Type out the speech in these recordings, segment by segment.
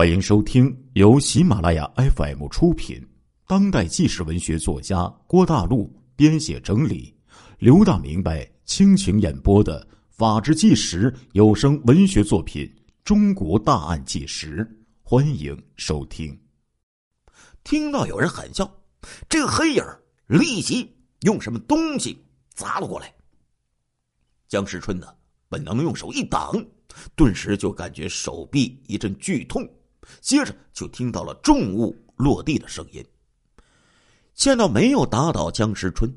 欢迎收听由喜马拉雅 FM 出品、当代纪实文学作家郭大陆编写整理、刘大明白倾情演播的《法制纪实》有声文学作品《中国大案纪实》，欢迎收听。听到有人喊叫，这个黑影立即用什么东西砸了过来。江世春呢，本能用手一挡，顿时就感觉手臂一阵剧痛。接着就听到了重物落地的声音。见到没有打倒江时春，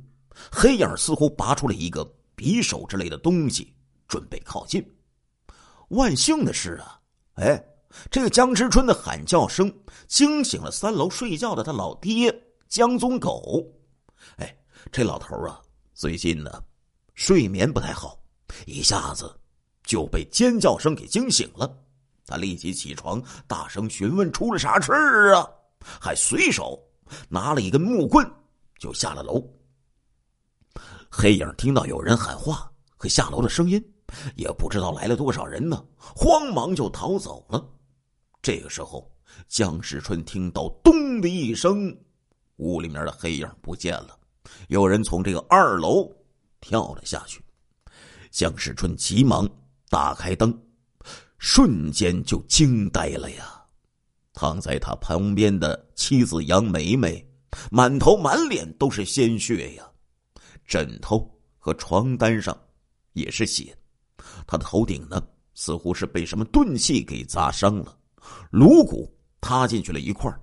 黑影似乎拔出了一个匕首之类的东西，准备靠近。万幸的是啊，哎，这个江时春的喊叫声惊醒了三楼睡觉的他老爹江宗狗。哎，这老头啊，最近呢睡眠不太好，一下子就被尖叫声给惊醒了。他立即起床，大声询问出了啥事儿啊？还随手拿了一根木棍，就下了楼。黑影听到有人喊话和下楼的声音，也不知道来了多少人呢，慌忙就逃走了。这个时候，江世春听到“咚”的一声，屋里面的黑影不见了，有人从这个二楼跳了下去。江世春急忙打开灯。瞬间就惊呆了呀！躺在他旁边的妻子杨梅梅，满头满脸都是鲜血呀，枕头和床单上也是血，他的头顶呢，似乎是被什么钝器给砸伤了，颅骨塌进去了一块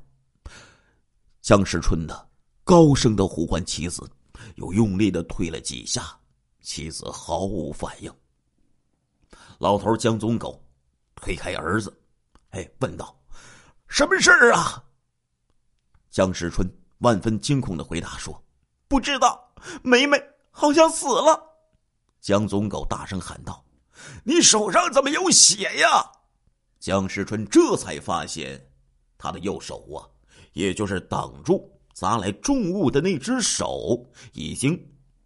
江世春呢，高声的呼唤妻子，又用力的推了几下，妻子毫无反应。老头江宗狗。推开儿子，哎，问道：“什么事儿啊？”江世春万分惊恐的回答说：“不知道，梅梅好像死了。”江宗狗大声喊道：“你手上怎么有血呀？”江世春这才发现，他的右手啊，也就是挡住砸来重物的那只手，已经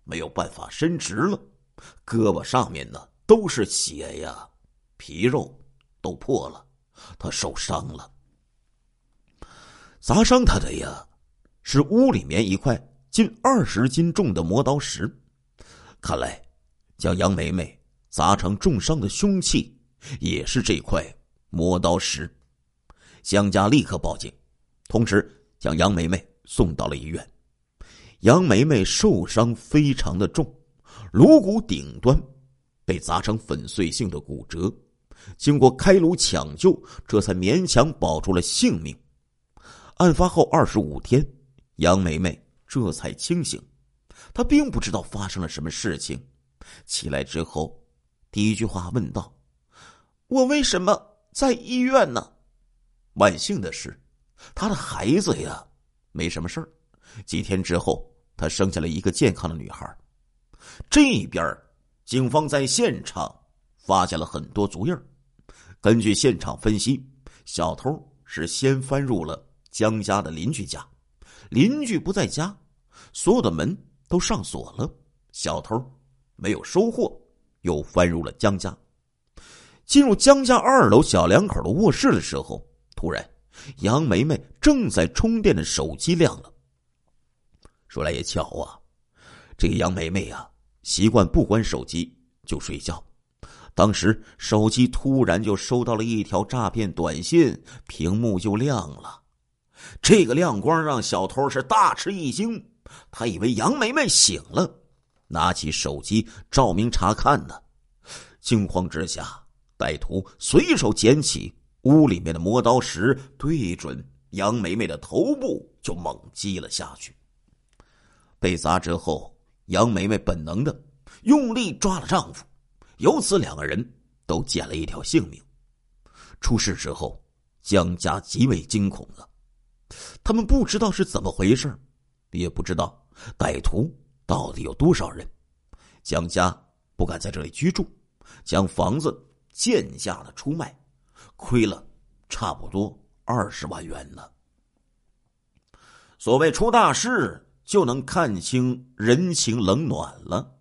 没有办法伸直了，胳膊上面呢都是血呀，皮肉。都破了，他受伤了。砸伤他的呀，是屋里面一块近二十斤重的磨刀石。看来，将杨梅梅砸成重伤的凶器也是这块磨刀石。江家立刻报警，同时将杨梅梅送到了医院。杨梅梅受伤非常的重，颅骨顶端被砸成粉碎性的骨折。经过开颅抢救，这才勉强保住了性命。案发后二十五天，杨梅梅这才清醒。她并不知道发生了什么事情。起来之后，第一句话问道：“我为什么在医院呢？”万幸的是，他的孩子呀没什么事儿。几天之后，他生下了一个健康的女孩。这边，警方在现场发现了很多足印儿。根据现场分析，小偷是先翻入了江家的邻居家，邻居不在家，所有的门都上锁了，小偷没有收获，又翻入了江家。进入江家二楼小两口的卧室的时候，突然杨梅梅正在充电的手机亮了。说来也巧啊，这个杨梅梅啊，习惯不关手机就睡觉。当时手机突然就收到了一条诈骗短信，屏幕就亮了。这个亮光让小偷是大吃一惊，他以为杨梅梅醒了，拿起手机照明查看呢。惊慌之下，歹徒随手捡起屋里面的磨刀石，对准杨梅梅的头部就猛击了下去。被砸之后，杨梅梅本能的用力抓了丈夫。由此，两个人都捡了一条性命。出事之后，江家极为惊恐啊！他们不知道是怎么回事，也不知道歹徒到底有多少人。江家不敢在这里居住，将房子贱价的出卖，亏了差不多二十万元呢。所谓出大事，就能看清人情冷暖了。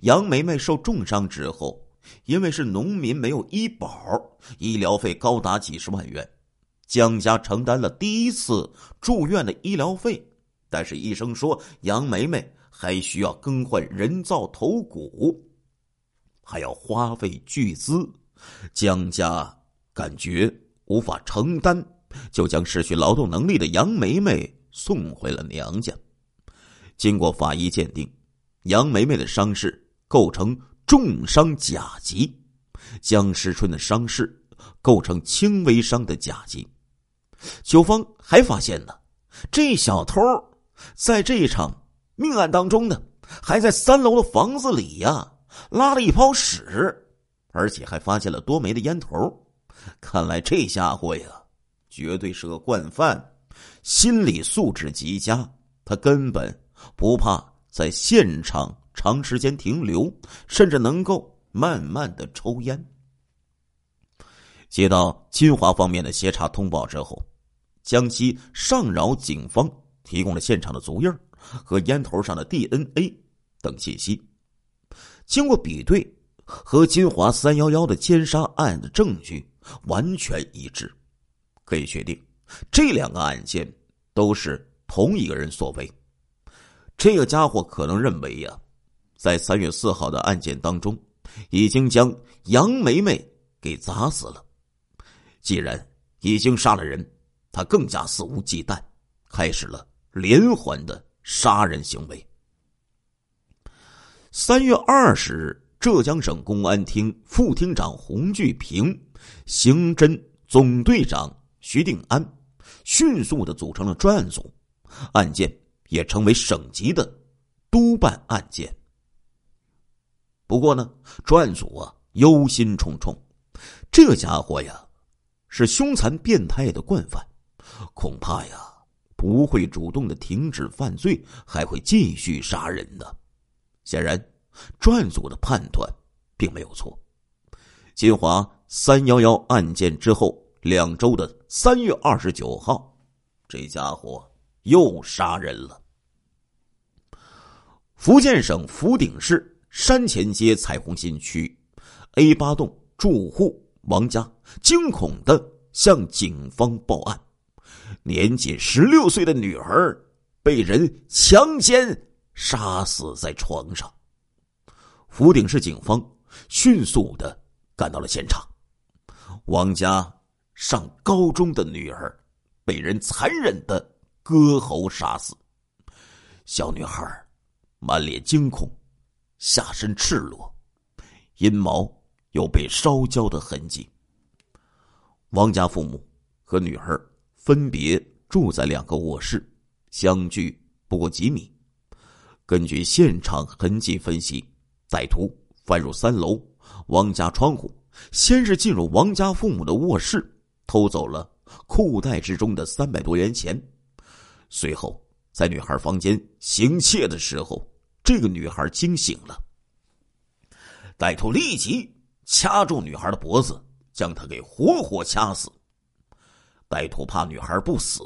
杨梅梅受重伤之后，因为是农民，没有医保，医疗费高达几十万元。江家承担了第一次住院的医疗费，但是医生说杨梅梅还需要更换人造头骨，还要花费巨资，江家感觉无法承担，就将失去劳动能力的杨梅梅送回了娘家。经过法医鉴定，杨梅梅的伤势构成重伤甲级，江时春的伤势构成轻微伤的甲级。警方还发现呢，这小偷在这一场命案当中呢，还在三楼的房子里呀拉了一泡屎，而且还发现了多枚的烟头。看来这家伙呀，绝对是个惯犯，心理素质极佳。他根本不怕在现场长时间停留，甚至能够慢慢的抽烟。接到金华方面的协查通报之后，江西上饶警方提供了现场的足印和烟头上的 DNA 等信息，经过比对，和金华三幺幺的奸杀案的证据完全一致，可以确定这两个案件都是同一个人所为。这个家伙可能认为呀，在三月四号的案件当中，已经将杨梅梅给砸死了。既然已经杀了人，他更加肆无忌惮，开始了连环的杀人行为。三月二十日，浙江省公安厅副厅长洪巨平、刑侦总队长徐定安迅速的组成了专案组，案件也成为省级的督办案件。不过呢，专案组啊忧心忡忡，这家伙呀。是凶残变态的惯犯，恐怕呀不会主动的停止犯罪，还会继续杀人的。显然，专案组的判断并没有错。金华三幺幺案件之后两周的三月二十九号，这家伙又杀人了。福建省福鼎市山前街彩虹新区 A 八栋住户。王家惊恐的向警方报案：年仅十六岁的女儿被人强奸杀死在床上。福鼎市警方迅速的赶到了现场。王家上高中的女儿被人残忍的割喉杀死，小女孩满脸惊恐，下身赤裸，阴毛。有被烧焦的痕迹。王家父母和女儿分别住在两个卧室，相距不过几米。根据现场痕迹分析，歹徒翻入三楼王家窗户，先是进入王家父母的卧室，偷走了裤袋之中的三百多元钱。随后，在女孩房间行窃的时候，这个女孩惊醒了，歹徒立即。掐住女孩的脖子，将她给活活掐死。歹徒怕女孩不死，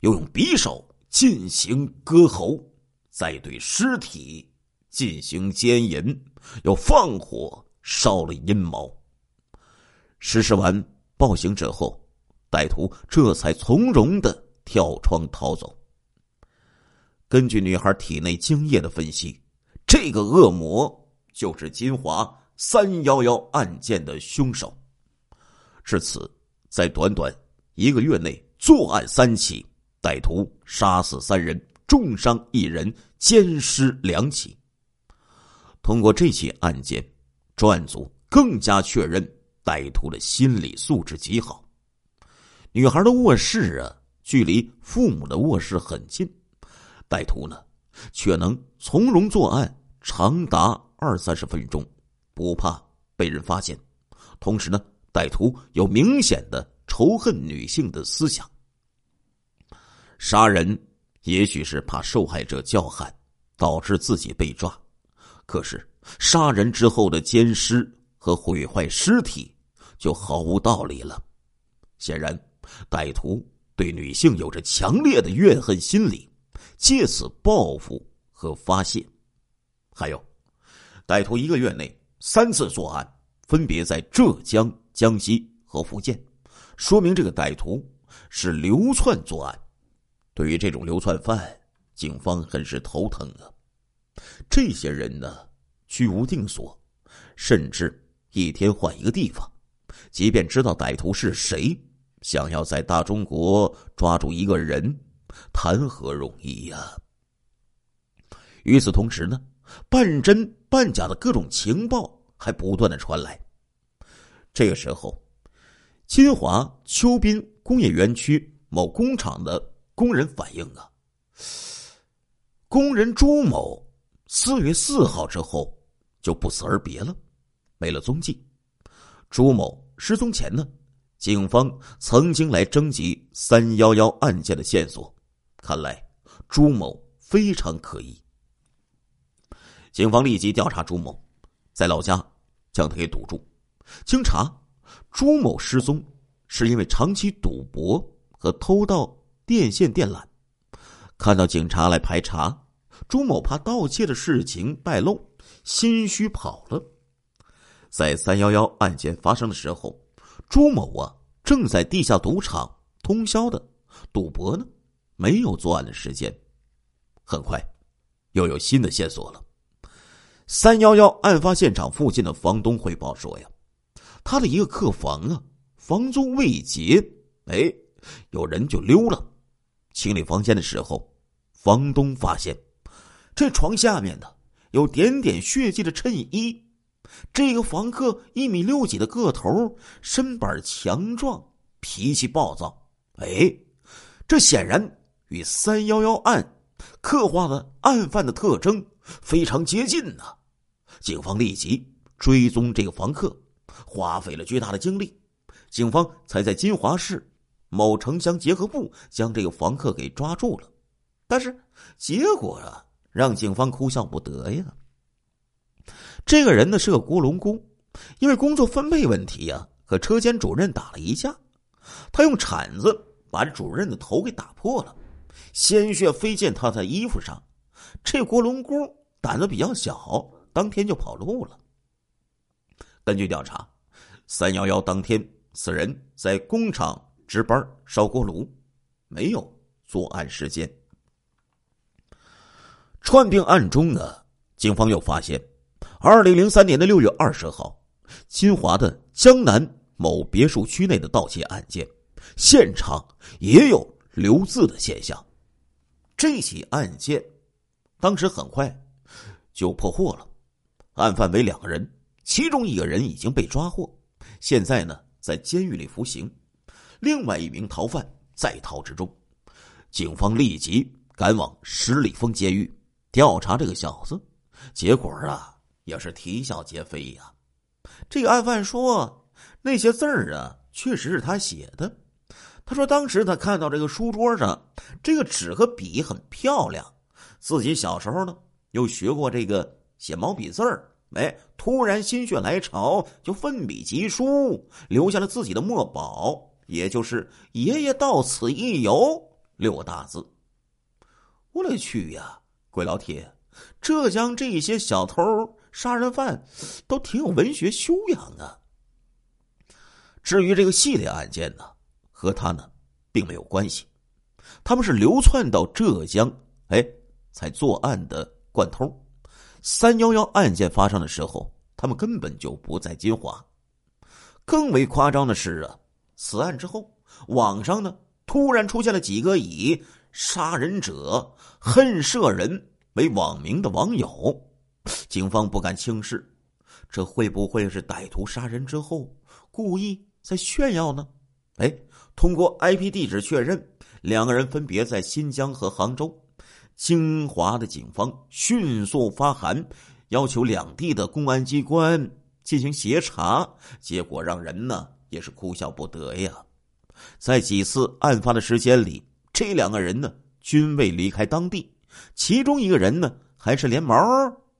又用匕首进行割喉，再对尸体进行奸淫，又放火烧了阴毛。实施完暴行者后，歹徒这才从容的跳窗逃走。根据女孩体内精液的分析，这个恶魔就是金华。三幺幺案件的凶手，至此，在短短一个月内作案三起，歹徒杀死三人，重伤一人，奸尸两起。通过这起案件，专案组更加确认歹徒的心理素质极好。女孩的卧室啊，距离父母的卧室很近，歹徒呢，却能从容作案长达二三十分钟。不怕被人发现，同时呢，歹徒有明显的仇恨女性的思想。杀人也许是怕受害者叫喊，导致自己被抓，可是杀人之后的奸尸和毁坏尸体就毫无道理了。显然，歹徒对女性有着强烈的怨恨心理，借此报复和发泄。还有，歹徒一个月内。三次作案，分别在浙江、江西和福建，说明这个歹徒是流窜作案。对于这种流窜犯，警方很是头疼啊。这些人呢，居无定所，甚至一天换一个地方。即便知道歹徒是谁，想要在大中国抓住一个人，谈何容易呀！与此同时呢，半真半假的各种情报还不断的传来。这个时候，金华秋滨工业园区某工厂的工人反映啊，工人朱某四月四号之后就不辞而别了，没了踪迹。朱某失踪前呢，警方曾经来征集三幺幺案件的线索，看来朱某非常可疑。警方立即调查朱某，在老家将他给堵住。经查，朱某失踪是因为长期赌博和偷盗电线电缆。看到警察来排查，朱某怕盗窃的事情败露，心虚跑了。在三幺幺案件发生的时候，朱某啊正在地下赌场通宵的赌博呢，没有作案的时间。很快，又有新的线索了。三幺幺案发现场附近的房东汇报说：“呀，他的一个客房啊，房租未结，哎，有人就溜了。清理房间的时候，房东发现这床下面的有点点血迹的衬衣。这个房客一米六几的个头，身板强壮，脾气暴躁。哎，这显然与三幺幺案刻画的案犯的特征。”非常接近呐！警方立即追踪这个房客，花费了巨大的精力，警方才在金华市某城乡结合部将这个房客给抓住了。但是结果啊，让警方哭笑不得呀！这个人呢是个锅炉工，因为工作分配问题呀，和车间主任打了一架，他用铲子把主任的头给打破了，鲜血飞溅他在衣服上。这锅炉工胆子比较小，当天就跑路了。根据调查，三幺幺当天，此人在工厂值班烧锅炉，没有作案时间。串并案中呢，警方又发现，二零零三年的六月二十号，金华的江南某别墅区内的盗窃案件，现场也有留字的现象。这起案件。当时很快就破获了，案犯为两个人，其中一个人已经被抓获，现在呢在监狱里服刑，另外一名逃犯在逃之中。警方立即赶往十里峰监狱调查这个小子，结果啊也是啼笑皆非呀。这个案犯说，那些字儿啊确实是他写的。他说当时他看到这个书桌上这个纸和笔很漂亮。自己小时候呢，又学过这个写毛笔字儿，哎，突然心血来潮，就奋笔疾书，留下了自己的墨宝，也就是“爷爷到此一游”六个大字。我勒去呀，鬼老铁，浙江这些小偷、杀人犯都挺有文学修养啊。至于这个系列案件呢，和他呢并没有关系，他们是流窜到浙江，哎。才作案的惯偷，三幺幺案件发生的时候，他们根本就不在金华。更为夸张的是啊，此案之后，网上呢突然出现了几个以“杀人者恨舍人”为网名的网友，警方不敢轻视，这会不会是歹徒杀人之后故意在炫耀呢？哎，通过 IP 地址确认，两个人分别在新疆和杭州。金华的警方迅速发函，要求两地的公安机关进行协查，结果让人呢也是哭笑不得呀。在几次案发的时间里，这两个人呢均未离开当地，其中一个人呢还是连毛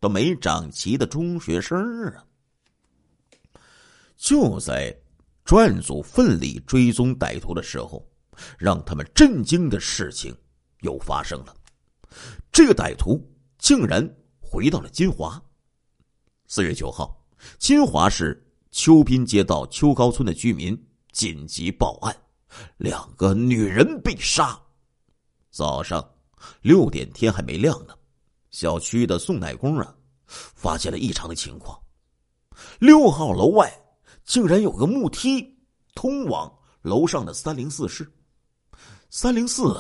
都没长齐的中学生啊。就在专案组奋力追踪歹徒的时候，让他们震惊的事情又发生了。这个歹徒竟然回到了金华。四月九号，金华市秋滨街道秋高村的居民紧急报案，两个女人被杀。早上六点，天还没亮呢，小区的送奶工啊，发现了异常的情况。六号楼外竟然有个木梯通往楼上的三零四室。三零四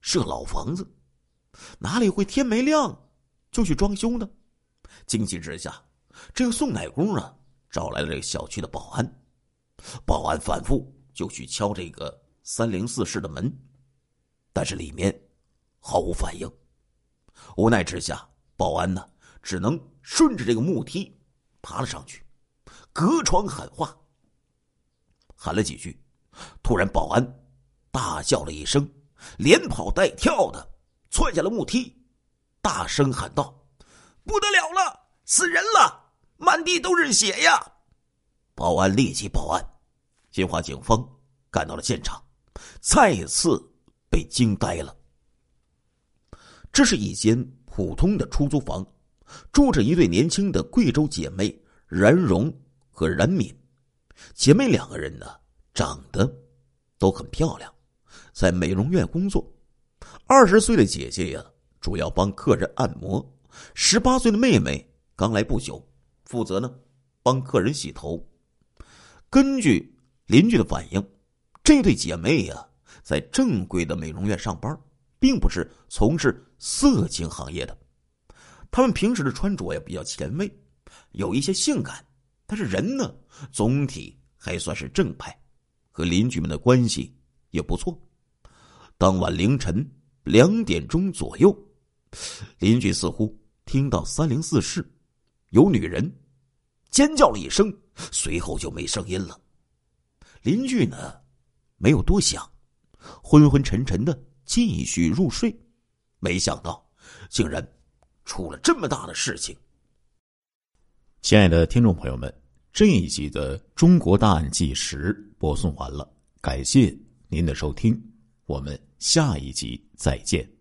是个老房子，哪里会天没亮就去装修呢？惊急之下，这个送奶工啊，找来了这个小区的保安。保安反复就去敲这个三零四室的门，但是里面毫无反应。无奈之下，保安呢只能顺着这个木梯爬了上去，隔窗喊话。喊了几句，突然保安大叫了一声，连跑带跳的窜下了木梯，大声喊道：“不得了了，死人了，满地都是血呀！”保安立即报案，金华警方赶到了现场，再次被惊呆了。这是一间普通的出租房，住着一对年轻的贵州姐妹冉荣和冉敏。姐妹两个人呢，长得都很漂亮，在美容院工作。二十岁的姐姐呀，主要帮客人按摩；十八岁的妹妹刚来不久，负责呢帮客人洗头。根据邻居的反映，这对姐妹呀，在正规的美容院上班，并不是从事色情行业的。他们平时的穿着也比较前卫，有一些性感，但是人呢，总体还算是正派，和邻居们的关系也不错。当晚凌晨两点钟左右，邻居似乎听到三零四室有女人尖叫了一声。随后就没声音了。邻居呢，没有多想，昏昏沉沉的继续入睡。没想到，竟然出了这么大的事情。亲爱的听众朋友们，这一集的《中国大案纪实》播送完了，感谢您的收听，我们下一集再见。